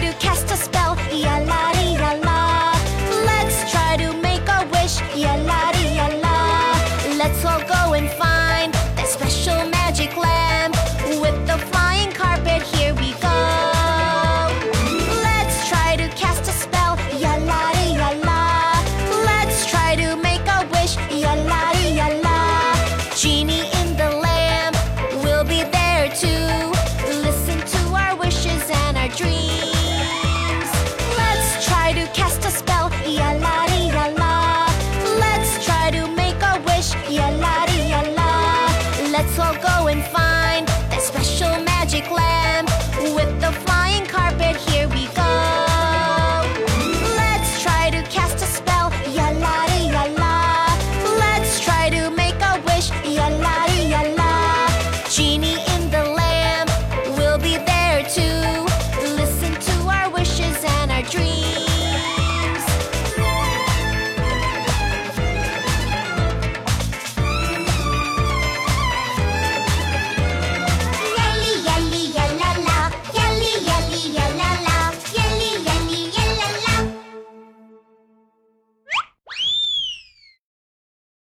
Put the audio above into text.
to cast a spell. Di. Let's try to make a wish. Di. Let's all go. wish, yalla yalla. Let's all go and find that special magic lamp with the flying carpet. Here we go. Let's try to cast a spell, yalla yalla. Let's try to make a wish, yalla yalla. Genie.